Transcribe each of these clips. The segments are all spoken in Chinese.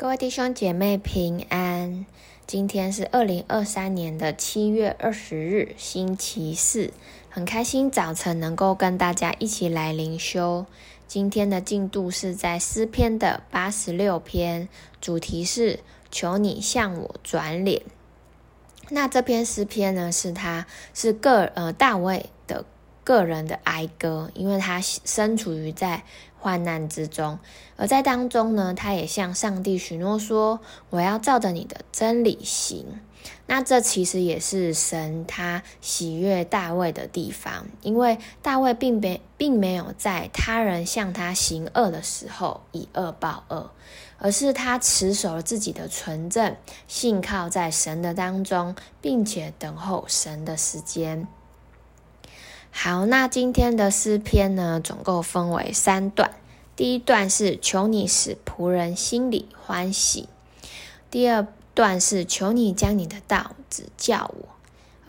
各位弟兄姐妹平安，今天是二零二三年的七月二十日，星期四，很开心早晨能够跟大家一起来灵修。今天的进度是在诗篇的八十六篇，主题是求你向我转脸。那这篇诗篇呢，是他是个呃大卫个人的哀歌，因为他身处于在患难之中，而在当中呢，他也向上帝许诺说：“我要照着你的真理行。”那这其实也是神他喜悦大卫的地方，因为大卫并没并没有在他人向他行恶的时候以恶报恶，而是他持守了自己的纯正，信靠在神的当中，并且等候神的时间。好，那今天的诗篇呢，总共分为三段。第一段是求你使仆人心里欢喜，第二段是求你将你的道指教我，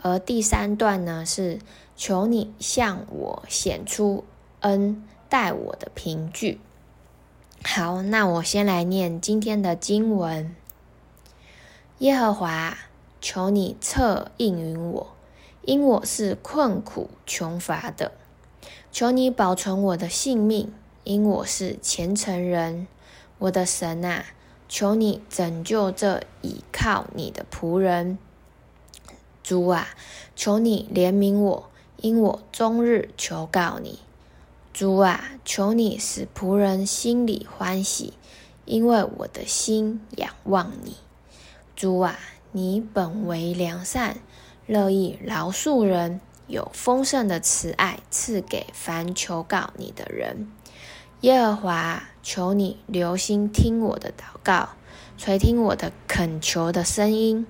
而第三段呢是求你向我显出恩待我的凭据。好，那我先来念今天的经文：耶和华，求你侧应允我。因我是困苦穷乏的，求你保存我的性命；因我是虔诚人，我的神啊，求你拯救这倚靠你的仆人。主啊，求你怜悯我，因我终日求告你。主啊，求你使仆人心里欢喜，因为我的心仰望你。主啊，你本为良善。乐意饶恕人，有丰盛的慈爱赐给凡求告你的人。耶和华，求你留心听我的祷告，垂听我的恳求的声音。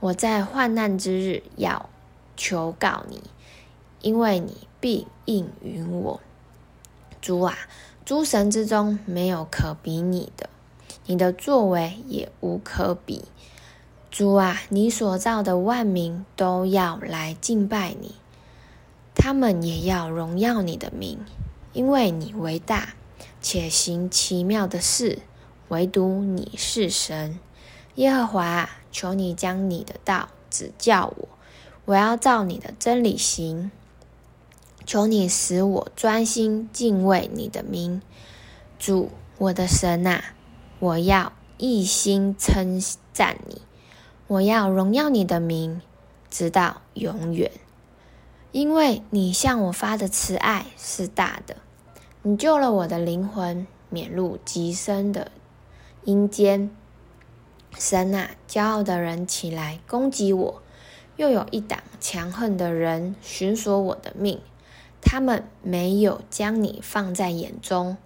我在患难之日要求告你，因为你必应允我。主啊，诸神之中没有可比你的，你的作为也无可比。主啊，你所造的万民都要来敬拜你，他们也要荣耀你的名，因为你为大，且行奇妙的事，唯独你是神。耶和华，求你将你的道指教我，我要照你的真理行。求你使我专心敬畏你的名，主我的神啊，我要一心称赞你。我要荣耀你的名，直到永远，因为你向我发的慈爱是大的，你救了我的灵魂，免入极深的阴间。神啊，骄傲的人起来攻击我，又有一党强横的人寻索我的命，他们没有将你放在眼中。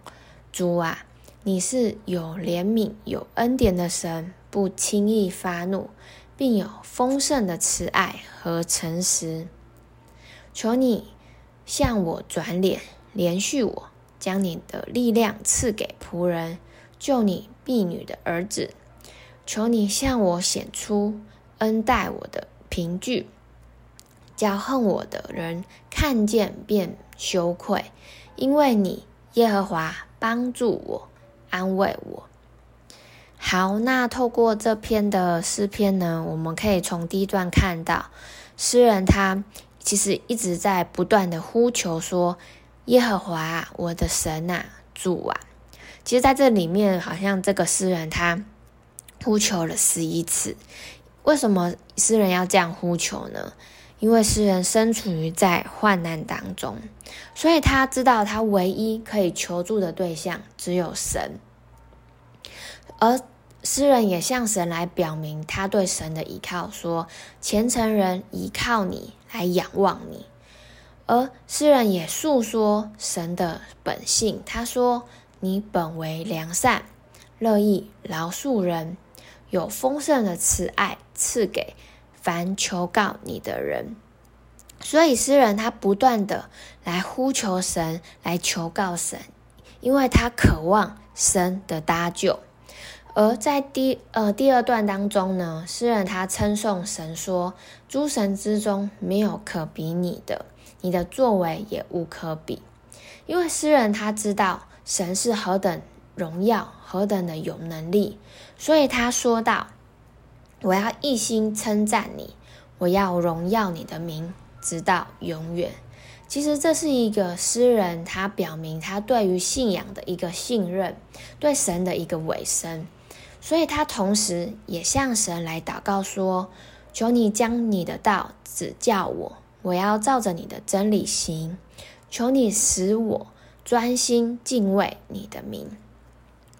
主啊，你是有怜悯、有恩典的神。不轻易发怒，并有丰盛的慈爱和诚实。求你向我转脸，怜恤我，将你的力量赐给仆人，救你婢女的儿子。求你向我显出恩待我的凭据，叫恨我的人看见便羞愧，因为你耶和华帮助我，安慰我。好，那透过这篇的诗篇呢，我们可以从第一段看到，诗人他其实一直在不断的呼求说：“耶和华，我的神啊，主啊。”其实，在这里面，好像这个诗人他呼求了十一次。为什么诗人要这样呼求呢？因为诗人身处于在患难当中，所以他知道他唯一可以求助的对象只有神，而。诗人也向神来表明他对神的依靠，说：“虔诚人依靠你，来仰望你。”而诗人也诉说神的本性，他说：“你本为良善，乐意饶恕人，有丰盛的慈爱赐给凡求告你的人。”所以诗人他不断的来呼求神，来求告神，因为他渴望神的搭救。而在第呃第二段当中呢，诗人他称颂神说：“诸神之中没有可比你的，你的作为也无可比。”因为诗人他知道神是何等荣耀，何等的有能力。所以他说道：“我要一心称赞你，我要荣耀你的名，直到永远。”其实这是一个诗人，他表明他对于信仰的一个信任，对神的一个委身。所以他同时也向神来祷告说：“求你将你的道指教我，我要照着你的真理行。求你使我专心敬畏你的名。”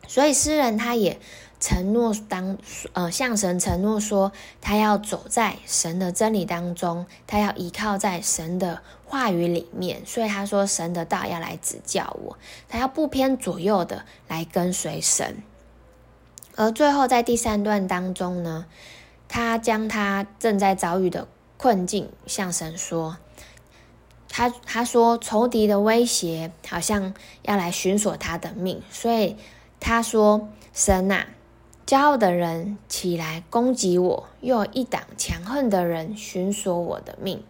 所以诗人他也承诺当呃向神承诺说，他要走在神的真理当中，他要依靠在神的话语里面。所以他说，神的道要来指教我，他要不偏左右的来跟随神。而最后在第三段当中呢，他将他正在遭遇的困境向神说。他他说仇敌的威胁好像要来寻索他的命，所以。他说：“神啊，骄傲的人起来攻击我，又有一党强横的人寻索我的命。”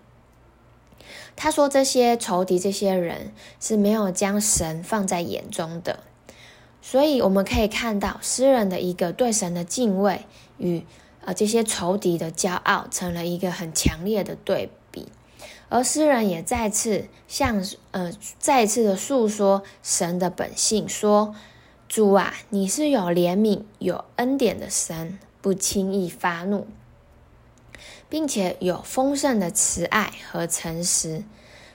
他说：“这些仇敌，这些人是没有将神放在眼中的。”所以我们可以看到诗人的一个对神的敬畏与呃这些仇敌的骄傲，成了一个很强烈的对比。而诗人也再次向呃再次的诉说神的本性，说。主啊，你是有怜悯、有恩典的神，不轻易发怒，并且有丰盛的慈爱和诚实，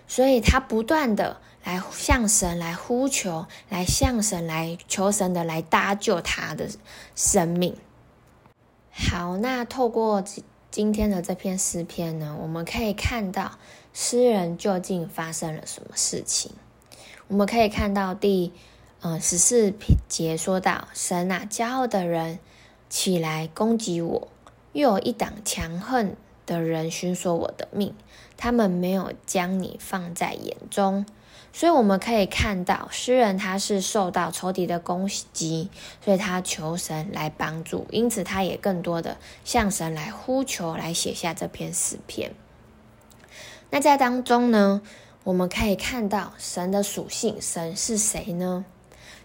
所以他不断的来向神来呼求，来向神来求神的来搭救他的生命。好，那透过今天的这篇诗篇呢，我们可以看到诗人究竟发生了什么事情。我们可以看到第。嗯，十四节说到：“神啊，骄傲的人起来攻击我，又有一党强横的人寻索我的命。他们没有将你放在眼中。”所以我们可以看到，诗人他是受到仇敌的攻击，所以他求神来帮助，因此他也更多的向神来呼求，来写下这篇诗篇。那在当中呢，我们可以看到神的属性，神是谁呢？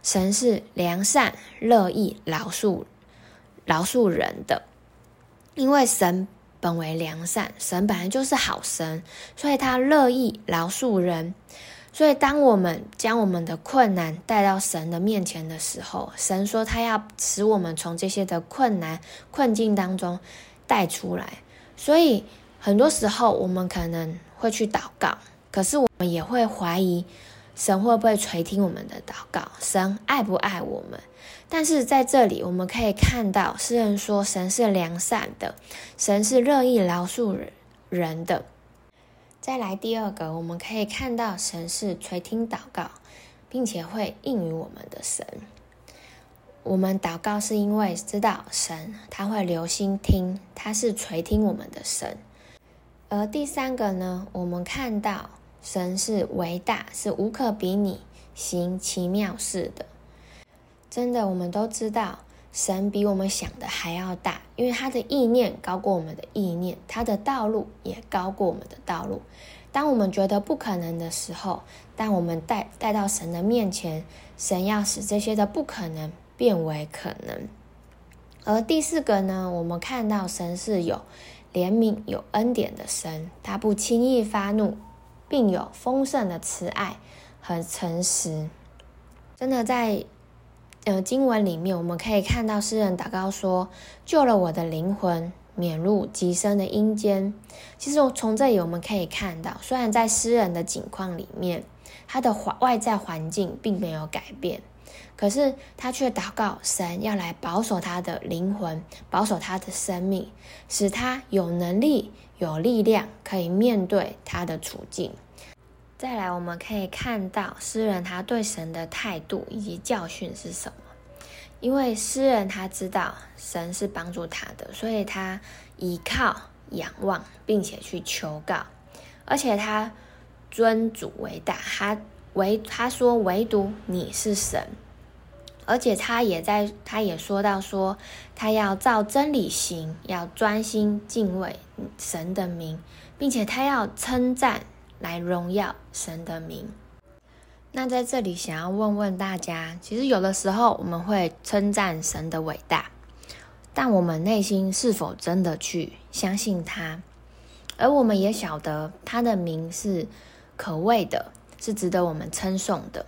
神是良善、乐意、饶恕、饶恕人的，因为神本为良善，神本来就是好神，所以他乐意饶恕人。所以，当我们将我们的困难带到神的面前的时候，神说他要使我们从这些的困难困境当中带出来。所以，很多时候我们可能会去祷告，可是我们也会怀疑。神会不会垂听我们的祷告？神爱不爱我们？但是在这里，我们可以看到诗人说，神是良善的，神是乐意饶恕人人的。再来第二个，我们可以看到神是垂听祷告，并且会应允我们的神。我们祷告是因为知道神他会留心听，他是垂听我们的神。而第三个呢，我们看到。神是伟大，是无可比拟，行奇妙事的。真的，我们都知道，神比我们想的还要大，因为他的意念高过我们的意念，他的道路也高过我们的道路。当我们觉得不可能的时候，当我们带带到神的面前，神要使这些的不可能变为可能。而第四个呢，我们看到神是有怜悯、有恩典的神，他不轻易发怒。并有丰盛的慈爱和诚实。真的在呃经文里面，我们可以看到诗人祷告说：“救了我的灵魂，免入极深的阴间。”其实从这里我们可以看到，虽然在诗人的境况里面，他的环外在环境并没有改变，可是他却祷告神要来保守他的灵魂，保守他的生命，使他有能力、有力量，可以面对他的处境。再来，我们可以看到诗人他对神的态度以及教训是什么？因为诗人他知道神是帮助他的，所以他依靠、仰望，并且去求告，而且他尊主为大，他唯他说唯独你是神，而且他也在他也说到说他要照真理行，要专心敬畏神的名，并且他要称赞。来荣耀神的名。那在这里想要问问大家，其实有的时候我们会称赞神的伟大，但我们内心是否真的去相信他？而我们也晓得他的名是可畏的，是值得我们称颂的。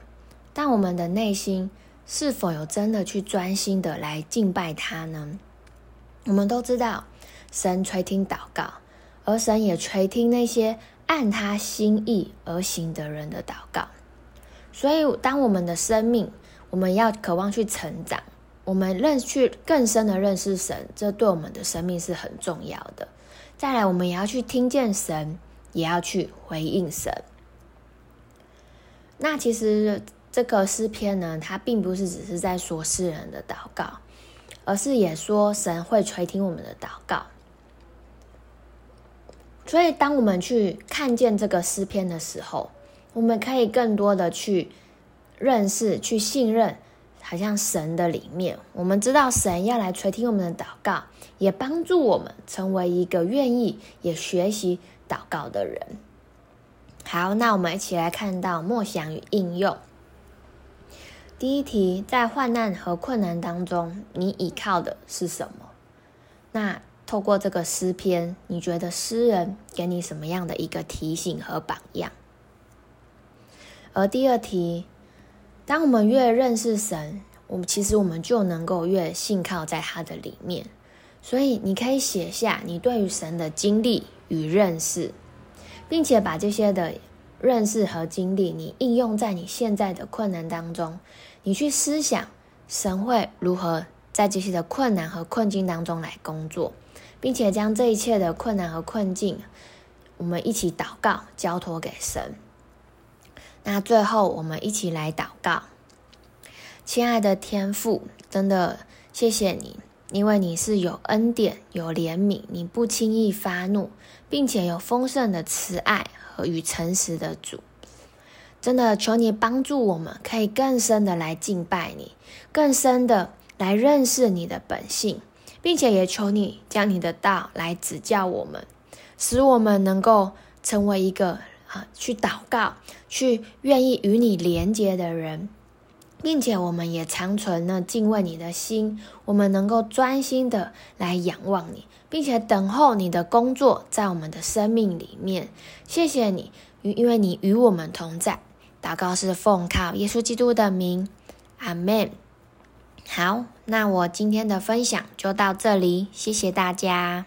但我们的内心是否有真的去专心的来敬拜他呢？我们都知道，神垂听祷告，而神也垂听那些按他心意而行的人的祷告。所以，当我们的生命，我们要渴望去成长，我们认去更深的认识神，这对我们的生命是很重要的。再来，我们也要去听见神，也要去回应神。那其实这个诗篇呢，它并不是只是在说诗人的祷告，而是也说神会垂听我们的祷告。所以，当我们去看见这个诗篇的时候，我们可以更多的去认识、去信任，好像神的里面，我们知道神要来垂听我们的祷告，也帮助我们成为一个愿意也学习祷告的人。好，那我们一起来看到默想与应用。第一题，在患难和困难当中，你倚靠的是什么？那透过这个诗篇，你觉得诗人给你什么样的一个提醒和榜样？而第二题，当我们越认识神，我们其实我们就能够越信靠在他的里面。所以你可以写下你对于神的经历与认识，并且把这些的认识和经历，你应用在你现在的困难当中。你去思想神会如何在这些的困难和困境当中来工作，并且将这一切的困难和困境，我们一起祷告，交托给神。那最后，我们一起来祷告。亲爱的天父，真的谢谢你，因为你是有恩典、有怜悯，你不轻易发怒，并且有丰盛的慈爱和与诚实的主。真的求你帮助我们，可以更深的来敬拜你，更深的来认识你的本性，并且也求你将你的道来指教我们，使我们能够成为一个。啊，去祷告，去愿意与你连接的人，并且我们也长存了敬畏你的心，我们能够专心的来仰望你，并且等候你的工作在我们的生命里面。谢谢你，因为你与我们同在。祷告是奉靠耶稣基督的名，阿门。好，那我今天的分享就到这里，谢谢大家。